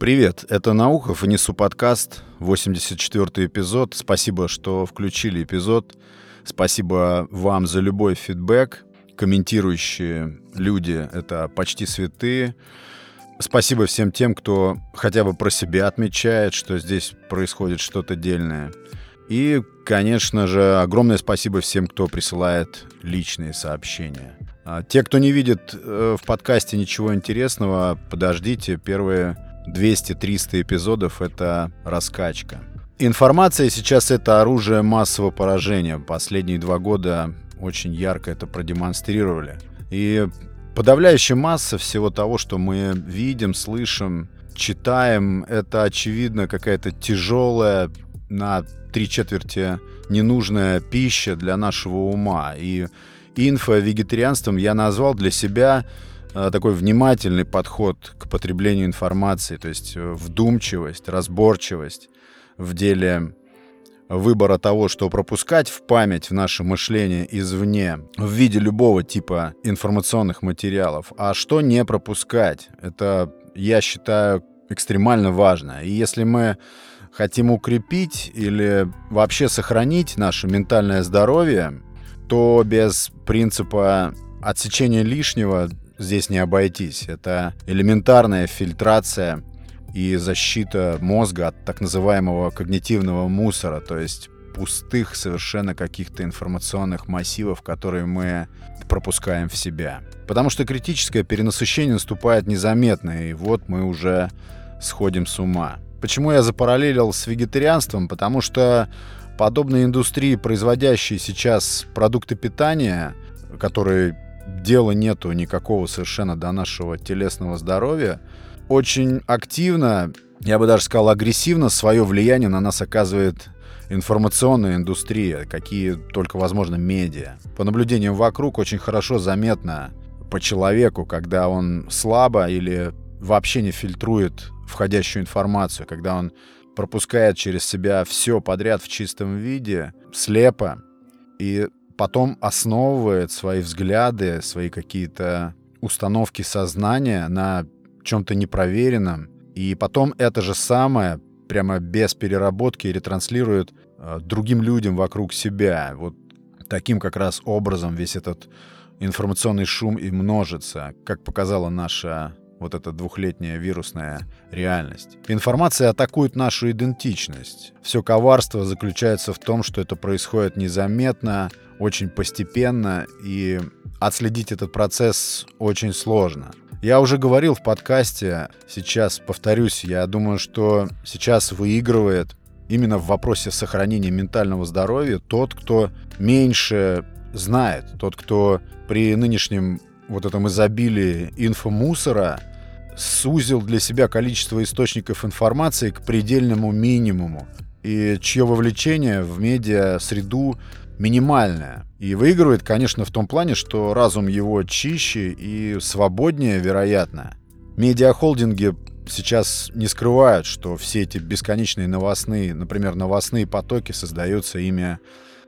Привет, это Наухов и Несу подкаст, 84 эпизод. Спасибо, что включили эпизод. Спасибо вам за любой фидбэк. Комментирующие люди — это почти святые. Спасибо всем тем, кто хотя бы про себя отмечает, что здесь происходит что-то дельное. И, конечно же, огромное спасибо всем, кто присылает личные сообщения. А те, кто не видит э, в подкасте ничего интересного, подождите. Первые 200-300 эпизодов — это раскачка. Информация сейчас — это оружие массового поражения. Последние два года очень ярко это продемонстрировали. И подавляющая масса всего того, что мы видим, слышим, читаем, это, очевидно, какая-то тяжелая на три четверти ненужная пища для нашего ума. И инфо-вегетарианством я назвал для себя такой внимательный подход к потреблению информации, то есть э, вдумчивость, разборчивость в деле выбора того, что пропускать в память в наше мышление извне в виде любого типа информационных материалов, а что не пропускать. Это, я считаю, экстремально важно. И если мы хотим укрепить или вообще сохранить наше ментальное здоровье, то без принципа отсечения лишнего здесь не обойтись. Это элементарная фильтрация и защита мозга от так называемого когнитивного мусора, то есть пустых совершенно каких-то информационных массивов, которые мы пропускаем в себя. Потому что критическое перенасыщение наступает незаметно, и вот мы уже сходим с ума. Почему я запараллелил с вегетарианством? Потому что подобные индустрии, производящие сейчас продукты питания, которые дела нету никакого совершенно до нашего телесного здоровья, очень активно, я бы даже сказал агрессивно, свое влияние на нас оказывает информационная индустрия, какие только возможно медиа. По наблюдениям вокруг очень хорошо заметно по человеку, когда он слабо или вообще не фильтрует входящую информацию, когда он пропускает через себя все подряд в чистом виде, слепо, и потом основывает свои взгляды, свои какие-то установки сознания на чем-то непроверенном, и потом это же самое прямо без переработки ретранслирует э, другим людям вокруг себя. Вот таким как раз образом весь этот информационный шум и множится, как показала наша вот эта двухлетняя вирусная реальность. Информация атакует нашу идентичность. Все коварство заключается в том, что это происходит незаметно, очень постепенно, и отследить этот процесс очень сложно. Я уже говорил в подкасте, сейчас повторюсь, я думаю, что сейчас выигрывает именно в вопросе сохранения ментального здоровья тот, кто меньше знает, тот, кто при нынешнем вот этом изобилии инфомусора сузил для себя количество источников информации к предельному минимуму, и чье вовлечение в медиа-среду минимальное. И выигрывает, конечно, в том плане, что разум его чище и свободнее, вероятно. Медиахолдинги сейчас не скрывают, что все эти бесконечные новостные, например, новостные потоки создаются ими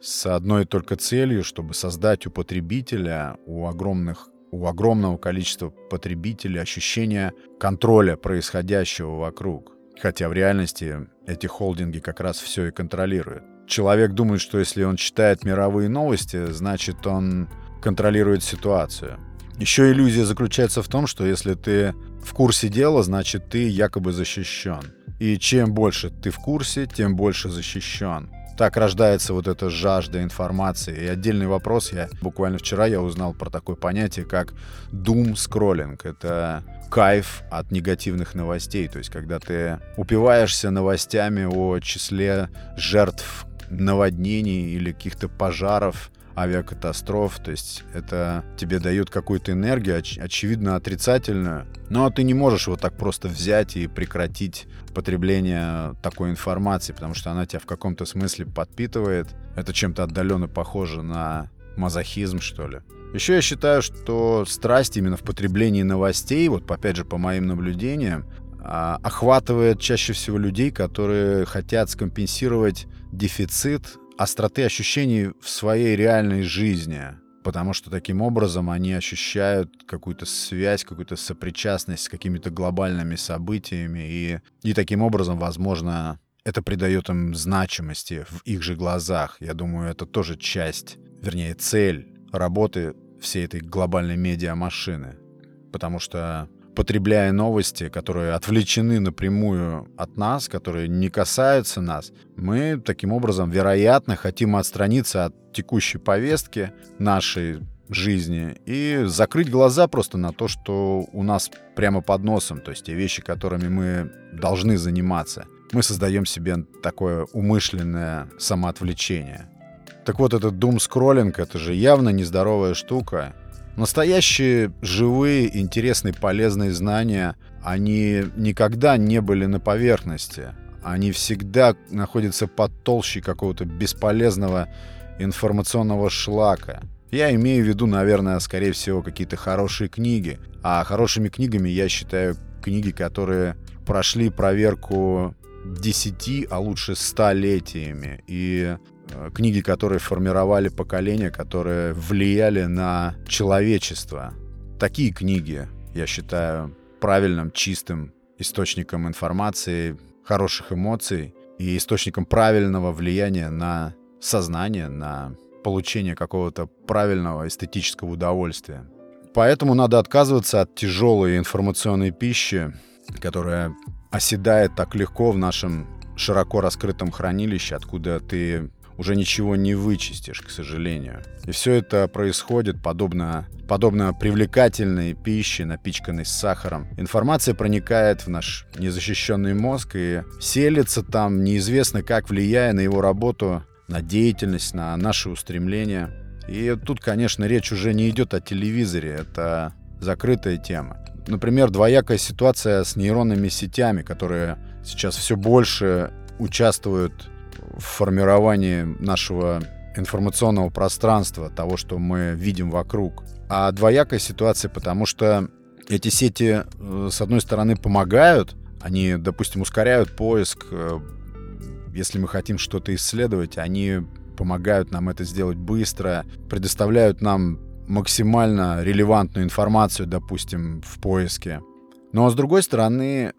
с одной только целью, чтобы создать у потребителя, у огромных у огромного количества потребителей ощущение контроля происходящего вокруг. Хотя в реальности эти холдинги как раз все и контролируют. Человек думает, что если он читает мировые новости, значит он контролирует ситуацию. Еще иллюзия заключается в том, что если ты в курсе дела, значит ты якобы защищен. И чем больше ты в курсе, тем больше защищен так рождается вот эта жажда информации. И отдельный вопрос, я буквально вчера я узнал про такое понятие, как doom скроллинг. Это кайф от негативных новостей. То есть, когда ты упиваешься новостями о числе жертв наводнений или каких-то пожаров, авиакатастроф, то есть это тебе дает какую-то энергию, оч- очевидно отрицательную, но ты не можешь вот так просто взять и прекратить потребление такой информации, потому что она тебя в каком-то смысле подпитывает. Это чем-то отдаленно похоже на мазохизм, что ли. Еще я считаю, что страсть именно в потреблении новостей, вот опять же по моим наблюдениям, а, охватывает чаще всего людей, которые хотят скомпенсировать дефицит остроты ощущений в своей реальной жизни. потому что таким образом они ощущают какую-то связь, какую-то сопричастность с какими-то глобальными событиями, и, и таким образом, возможно, это придает им значимости в их же глазах. Я думаю, это тоже часть, вернее, цель работы всей этой глобальной медиамашины. Потому что потребляя новости, которые отвлечены напрямую от нас, которые не касаются нас, мы таким образом, вероятно, хотим отстраниться от текущей повестки нашей жизни и закрыть глаза просто на то, что у нас прямо под носом, то есть те вещи, которыми мы должны заниматься. Мы создаем себе такое умышленное самоотвлечение. Так вот, этот дум-скроллинг — это же явно нездоровая штука, Настоящие живые, интересные, полезные знания, они никогда не были на поверхности. Они всегда находятся под толщей какого-то бесполезного информационного шлака. Я имею в виду, наверное, скорее всего, какие-то хорошие книги. А хорошими книгами я считаю книги, которые прошли проверку 10, а лучше столетиями. И книги, которые формировали поколения, которые влияли на человечество. Такие книги, я считаю, правильным, чистым источником информации, хороших эмоций и источником правильного влияния на сознание, на получение какого-то правильного эстетического удовольствия. Поэтому надо отказываться от тяжелой информационной пищи, которая оседает так легко в нашем широко раскрытом хранилище, откуда ты уже ничего не вычистишь, к сожалению. И все это происходит подобно, подобно привлекательной пище, напичканной сахаром. Информация проникает в наш незащищенный мозг и селится там, неизвестно как, влияя на его работу, на деятельность, на наши устремления. И тут, конечно, речь уже не идет о телевизоре, это закрытая тема. Например, двоякая ситуация с нейронными сетями, которые сейчас все больше участвуют в формировании нашего информационного пространства, того, что мы видим вокруг. А двоякая ситуация, потому что эти сети, э, с одной стороны, помогают, они, допустим, ускоряют поиск, э, если мы хотим что-то исследовать, они помогают нам это сделать быстро, предоставляют нам максимально релевантную информацию, допустим, в поиске. Но с другой стороны,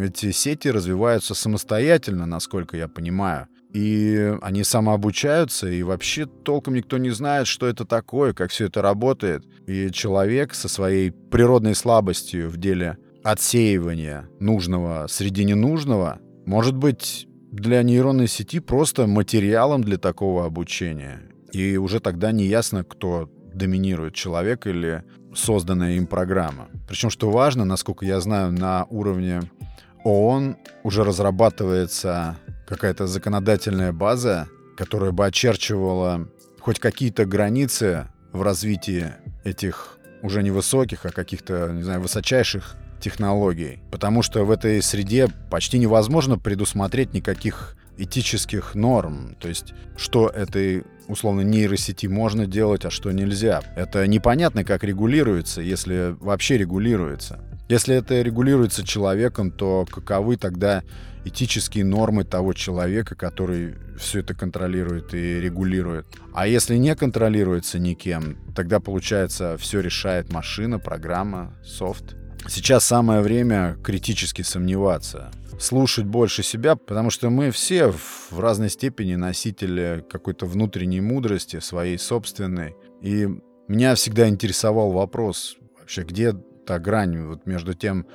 эти сети развиваются самостоятельно, насколько я понимаю. И они самообучаются, и вообще толком никто не знает, что это такое, как все это работает. И человек со своей природной слабостью в деле отсеивания нужного среди ненужного может быть для нейронной сети просто материалом для такого обучения. И уже тогда не ясно, кто доминирует, человек или созданная им программа. Причем, что важно, насколько я знаю, на уровне ООН уже разрабатывается какая-то законодательная база, которая бы очерчивала хоть какие-то границы в развитии этих уже не высоких, а каких-то, не знаю, высочайших технологий. Потому что в этой среде почти невозможно предусмотреть никаких этических норм. То есть, что этой условно нейросети можно делать, а что нельзя. Это непонятно, как регулируется, если вообще регулируется. Если это регулируется человеком, то каковы тогда этические нормы того человека, который все это контролирует и регулирует. А если не контролируется никем, тогда получается все решает машина, программа, софт. Сейчас самое время критически сомневаться, слушать больше себя, потому что мы все в разной степени носители какой-то внутренней мудрости, своей собственной. И меня всегда интересовал вопрос, вообще, где та грань вот между тем,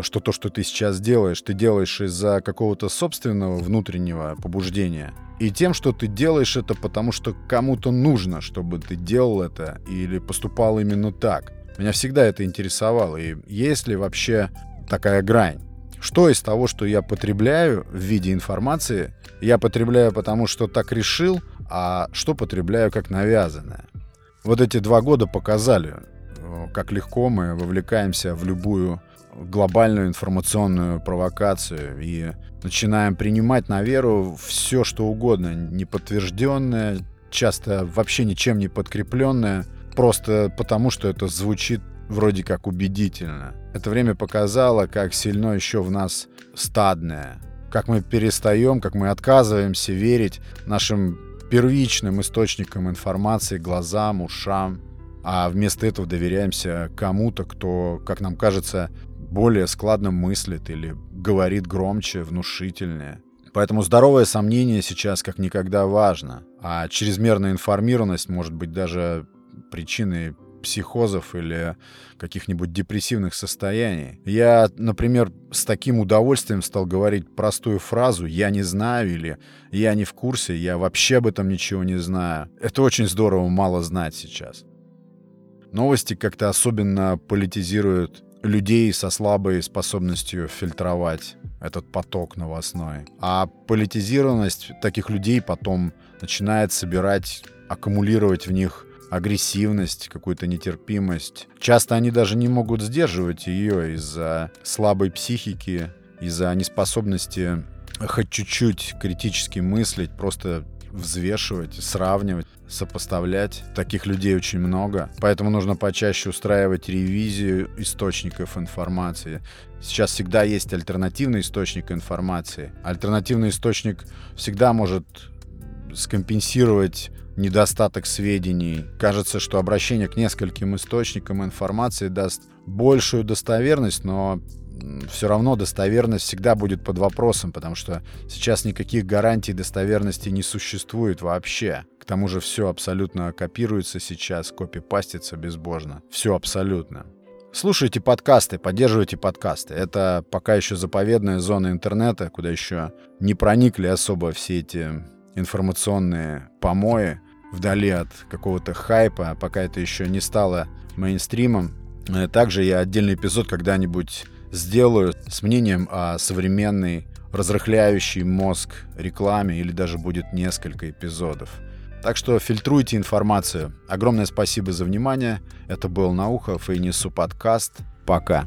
что то, что ты сейчас делаешь, ты делаешь из-за какого-то собственного внутреннего побуждения, и тем, что ты делаешь это потому, что кому-то нужно, чтобы ты делал это или поступал именно так. Меня всегда это интересовало. И есть ли вообще такая грань? Что из того, что я потребляю в виде информации, я потребляю потому, что так решил, а что потребляю как навязанное? Вот эти два года показали, как легко мы вовлекаемся в любую глобальную информационную провокацию и начинаем принимать на веру все, что угодно, неподтвержденное, часто вообще ничем не подкрепленное, просто потому, что это звучит вроде как убедительно. Это время показало, как сильно еще в нас стадное, как мы перестаем, как мы отказываемся верить нашим первичным источникам информации, глазам, ушам, а вместо этого доверяемся кому-то, кто, как нам кажется, более складно мыслит или говорит громче, внушительнее. Поэтому здоровое сомнение сейчас как никогда важно, а чрезмерная информированность может быть даже причиной психозов или каких-нибудь депрессивных состояний. Я, например, с таким удовольствием стал говорить простую фразу «я не знаю» или «я не в курсе», «я вообще об этом ничего не знаю». Это очень здорово мало знать сейчас. Новости как-то особенно политизируют людей со слабой способностью фильтровать этот поток новостной. А политизированность таких людей потом начинает собирать, аккумулировать в них агрессивность, какую-то нетерпимость. Часто они даже не могут сдерживать ее из-за слабой психики, из-за неспособности хоть чуть-чуть критически мыслить, просто взвешивать, сравнивать, сопоставлять. Таких людей очень много. Поэтому нужно почаще устраивать ревизию источников информации. Сейчас всегда есть альтернативный источник информации. Альтернативный источник всегда может скомпенсировать недостаток сведений. Кажется, что обращение к нескольким источникам информации даст большую достоверность, но все равно достоверность всегда будет под вопросом, потому что сейчас никаких гарантий достоверности не существует вообще. К тому же все абсолютно копируется сейчас, копипастится безбожно. Все абсолютно. Слушайте подкасты, поддерживайте подкасты. Это пока еще заповедная зона интернета, куда еще не проникли особо все эти информационные помои вдали от какого-то хайпа, пока это еще не стало мейнстримом. Также я отдельный эпизод когда-нибудь сделаю с мнением о современной разрыхляющей мозг рекламе или даже будет несколько эпизодов. Так что фильтруйте информацию. Огромное спасибо за внимание. Это был Наухов и Несу подкаст. Пока.